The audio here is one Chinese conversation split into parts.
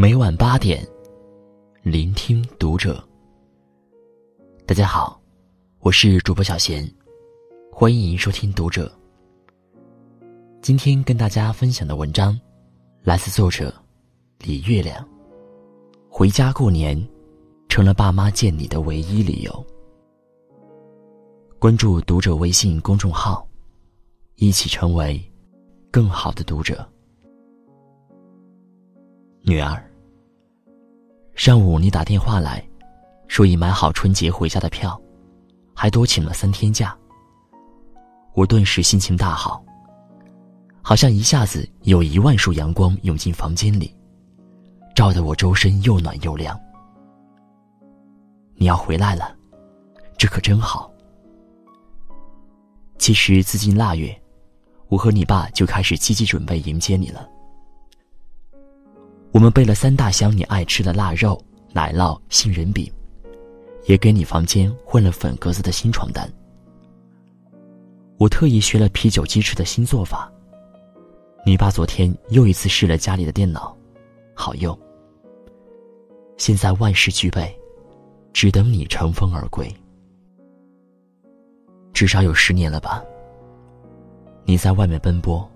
每晚八点，聆听读者。大家好，我是主播小贤，欢迎收听读者。今天跟大家分享的文章，来自作者李月亮。回家过年，成了爸妈见你的唯一理由。关注读者微信公众号，一起成为更好的读者。女儿，上午你打电话来，说已买好春节回家的票，还多请了三天假。我顿时心情大好，好像一下子有一万束阳光涌进房间里，照得我周身又暖又亮。你要回来了，这可真好。其实自今腊月，我和你爸就开始积极准备迎接你了。我们备了三大箱你爱吃的腊肉、奶酪、杏仁饼，也给你房间换了粉格子的新床单。我特意学了啤酒鸡翅的新做法。你爸昨天又一次试了家里的电脑，好用。现在万事俱备，只等你乘风而归。至少有十年了吧。你在外面奔波，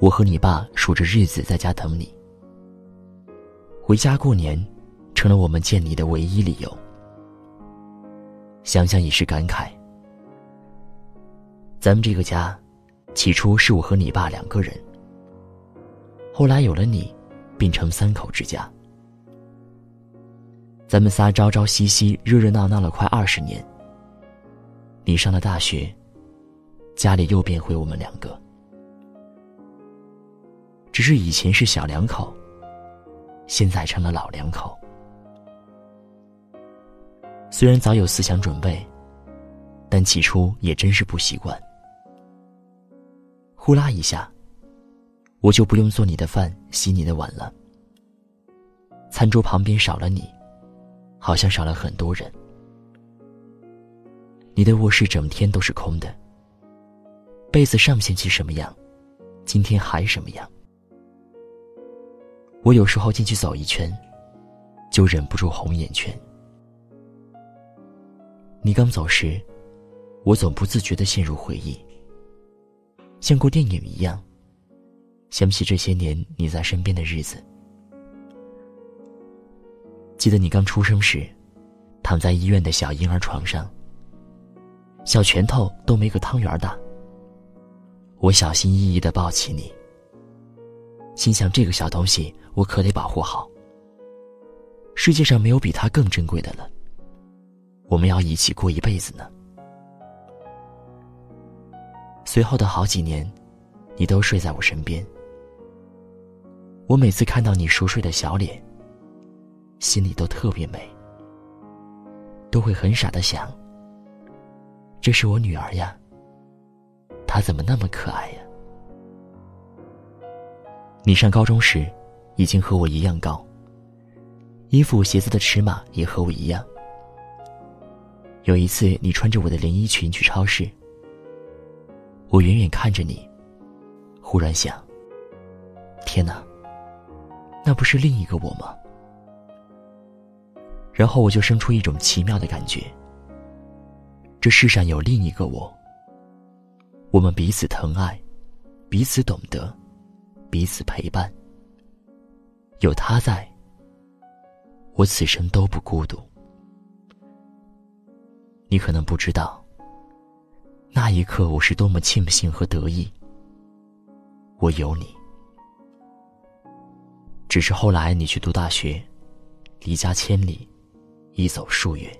我和你爸数着日子在家等你。回家过年，成了我们见你的唯一理由。想想也是感慨。咱们这个家，起初是我和你爸两个人，后来有了你，变成三口之家。咱们仨朝朝夕夕、热热闹闹了快二十年。你上了大学，家里又变回我们两个。只是以前是小两口，现在成了老两口。虽然早有思想准备，但起初也真是不习惯。呼啦一下，我就不用做你的饭、洗你的碗了。餐桌旁边少了你，好像少了很多人。你的卧室整天都是空的。被子上星期什么样，今天还什么样。我有时候进去走一圈，就忍不住红眼圈。你刚走时，我总不自觉的陷入回忆，像过电影一样，想起这些年你在身边的日子。记得你刚出生时，躺在医院的小婴儿床上。小拳头都没个汤圆大。我小心翼翼的抱起你，心想这个小东西我可得保护好。世界上没有比它更珍贵的了。我们要一起过一辈子呢。随后的好几年，你都睡在我身边。我每次看到你熟睡的小脸，心里都特别美，都会很傻的想。这是我女儿呀，她怎么那么可爱呀？你上高中时，已经和我一样高。衣服、鞋子的尺码也和我一样。有一次，你穿着我的连衣裙去超市，我远远看着你，忽然想：天哪，那不是另一个我吗？然后我就生出一种奇妙的感觉。这世上有另一个我。我们彼此疼爱，彼此懂得，彼此陪伴。有他在，我此生都不孤独。你可能不知道，那一刻我是多么庆幸和得意。我有你。只是后来你去读大学，离家千里，一走数月。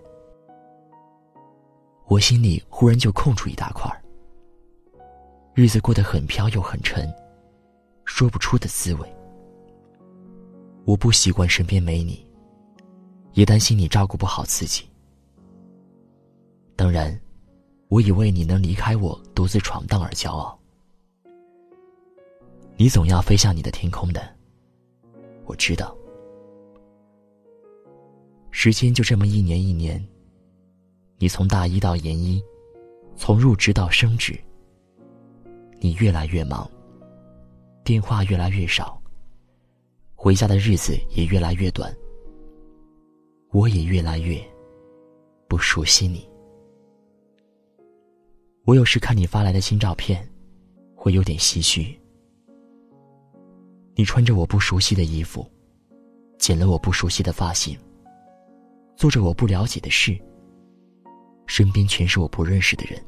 我心里忽然就空出一大块，日子过得很飘又很沉，说不出的滋味。我不习惯身边没你，也担心你照顾不好自己。当然，我以为你能离开我独自闯荡而骄傲。你总要飞向你的天空的，我知道。时间就这么一年一年。你从大一到研一，从入职到升职，你越来越忙，电话越来越少，回家的日子也越来越短，我也越来越不熟悉你。我有时看你发来的新照片，会有点唏嘘。你穿着我不熟悉的衣服，剪了我不熟悉的发型，做着我不了解的事。身边全是我不认识的人。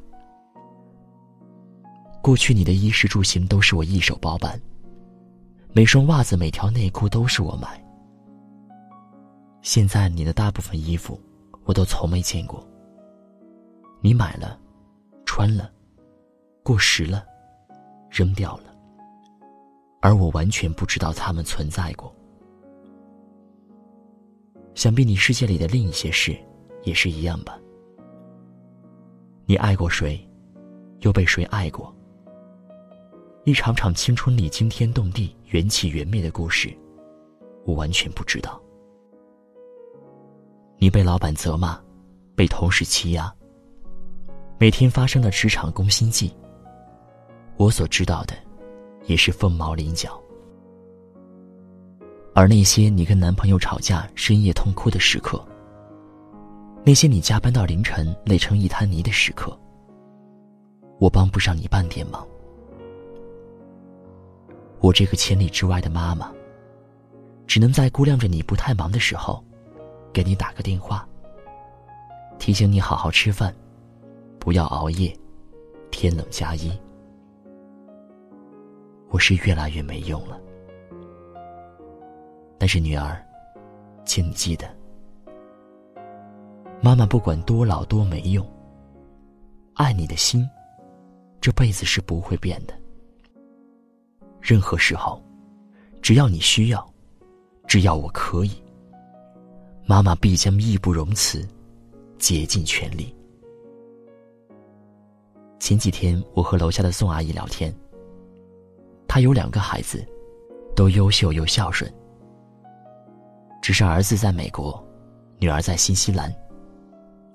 过去你的衣食住行都是我一手包办，每双袜子、每条内裤都是我买。现在你的大部分衣服，我都从没见过。你买了，穿了，过时了，扔掉了，而我完全不知道它们存在过。想必你世界里的另一些事，也是一样吧。你爱过谁，又被谁爱过？一场场青春里惊天动地、缘起缘灭的故事，我完全不知道。你被老板责骂，被同事欺压，每天发生的职场攻心计，我所知道的，也是凤毛麟角。而那些你跟男朋友吵架、深夜痛哭的时刻，那些你加班到凌晨、累成一滩泥的时刻，我帮不上你半点忙。我这个千里之外的妈妈，只能在估量着你不太忙的时候，给你打个电话，提醒你好好吃饭，不要熬夜，天冷加衣。我是越来越没用了，但是女儿，请你记得。妈妈不管多老多没用，爱你的心，这辈子是不会变的。任何时候，只要你需要，只要我可以，妈妈必将义不容辞，竭尽全力。前几天我和楼下的宋阿姨聊天，她有两个孩子，都优秀又孝顺，只是儿子在美国，女儿在新西兰。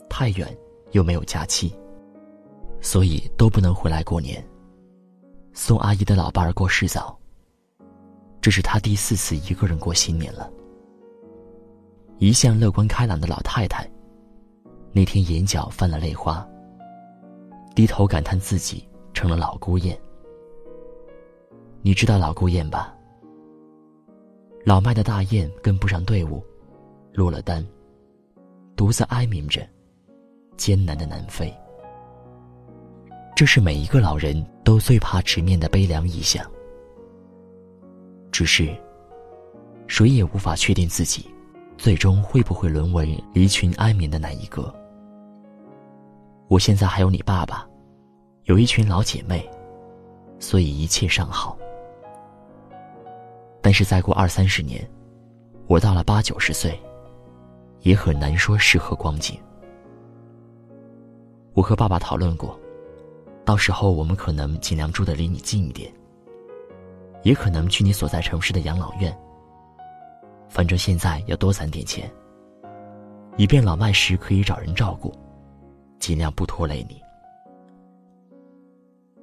太远，又没有假期，所以都不能回来过年。宋阿姨的老伴儿过世早，这是她第四次一个人过新年了。一向乐观开朗的老太太，那天眼角泛了泪花，低头感叹自己成了老孤雁。你知道老孤雁吧？老迈的大雁跟不上队伍，落了单，独自哀鸣着。艰难的南飞，这是每一个老人都最怕直面的悲凉意象。只是，谁也无法确定自己，最终会不会沦为离群安眠的那一个。我现在还有你爸爸，有一群老姐妹，所以一切尚好。但是再过二三十年，我到了八九十岁，也很难说是何光景。我和爸爸讨论过，到时候我们可能尽量住的离你近一点，也可能去你所在城市的养老院。反正现在要多攒点钱，以便老迈时可以找人照顾，尽量不拖累你。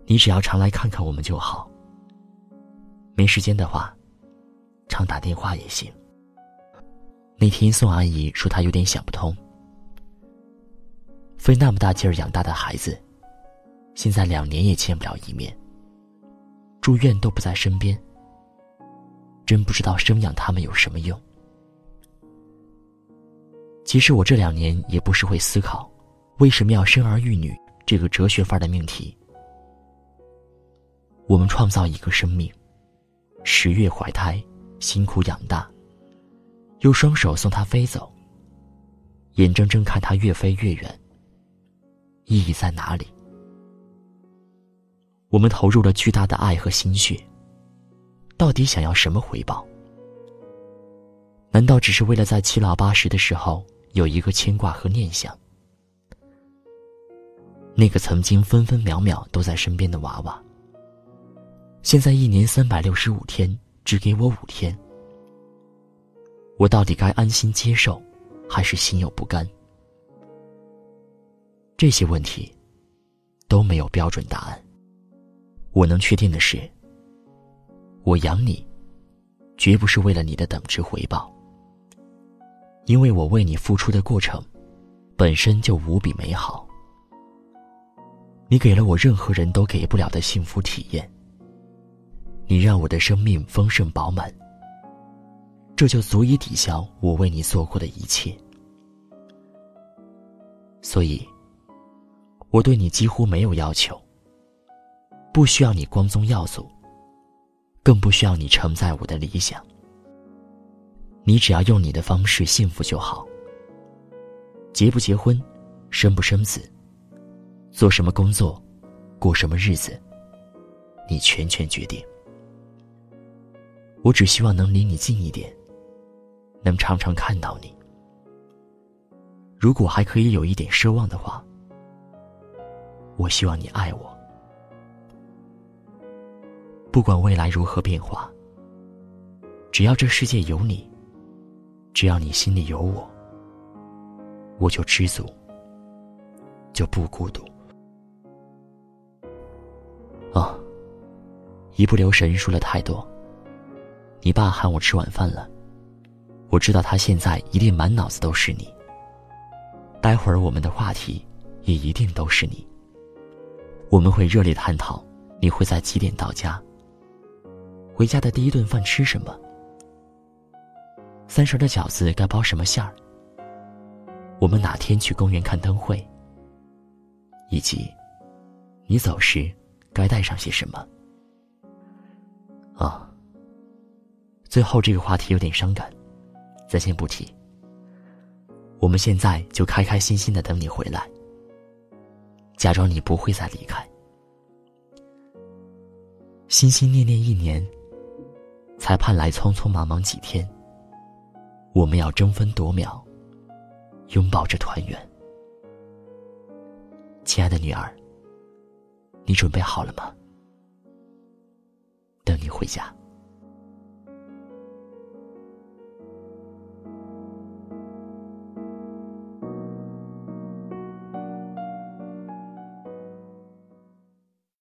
你只要常来看看我们就好。没时间的话，常打电话也行。那天宋阿姨说她有点想不通。费那么大劲儿养大的孩子，现在两年也见不了一面。住院都不在身边，真不知道生养他们有什么用。其实我这两年也不是会思考，为什么要生儿育女这个哲学范儿的命题。我们创造一个生命，十月怀胎，辛苦养大，用双手送他飞走，眼睁睁看他越飞越远。意义在哪里？我们投入了巨大的爱和心血，到底想要什么回报？难道只是为了在七老八十的时候有一个牵挂和念想？那个曾经分分秒秒都在身边的娃娃，现在一年三百六十五天只给我五天，我到底该安心接受，还是心有不甘？这些问题都没有标准答案。我能确定的是，我养你，绝不是为了你的等值回报，因为我为你付出的过程，本身就无比美好。你给了我任何人都给不了的幸福体验，你让我的生命丰盛饱满，这就足以抵消我为你做过的一切。所以，我对你几乎没有要求，不需要你光宗耀祖，更不需要你承载我的理想。你只要用你的方式幸福就好。结不结婚，生不生子。做什么工作，过什么日子，你全权决定。我只希望能离你近一点，能常常看到你。如果还可以有一点奢望的话，我希望你爱我。不管未来如何变化，只要这世界有你，只要你心里有我，我就知足，就不孤独。哦，一不留神说了太多。你爸喊我吃晚饭了，我知道他现在一定满脑子都是你。待会儿我们的话题也一定都是你。我们会热烈探讨你会在几点到家。回家的第一顿饭吃什么？三十的饺子该包什么馅儿？我们哪天去公园看灯会？以及，你走时。该带上些什么？啊，最后这个话题有点伤感，暂先不提。我们现在就开开心心的等你回来，假装你不会再离开，心心念念一年，才盼来匆匆忙忙几天。我们要争分夺秒，拥抱着团圆，亲爱的女儿。你准备好了吗？等你回家。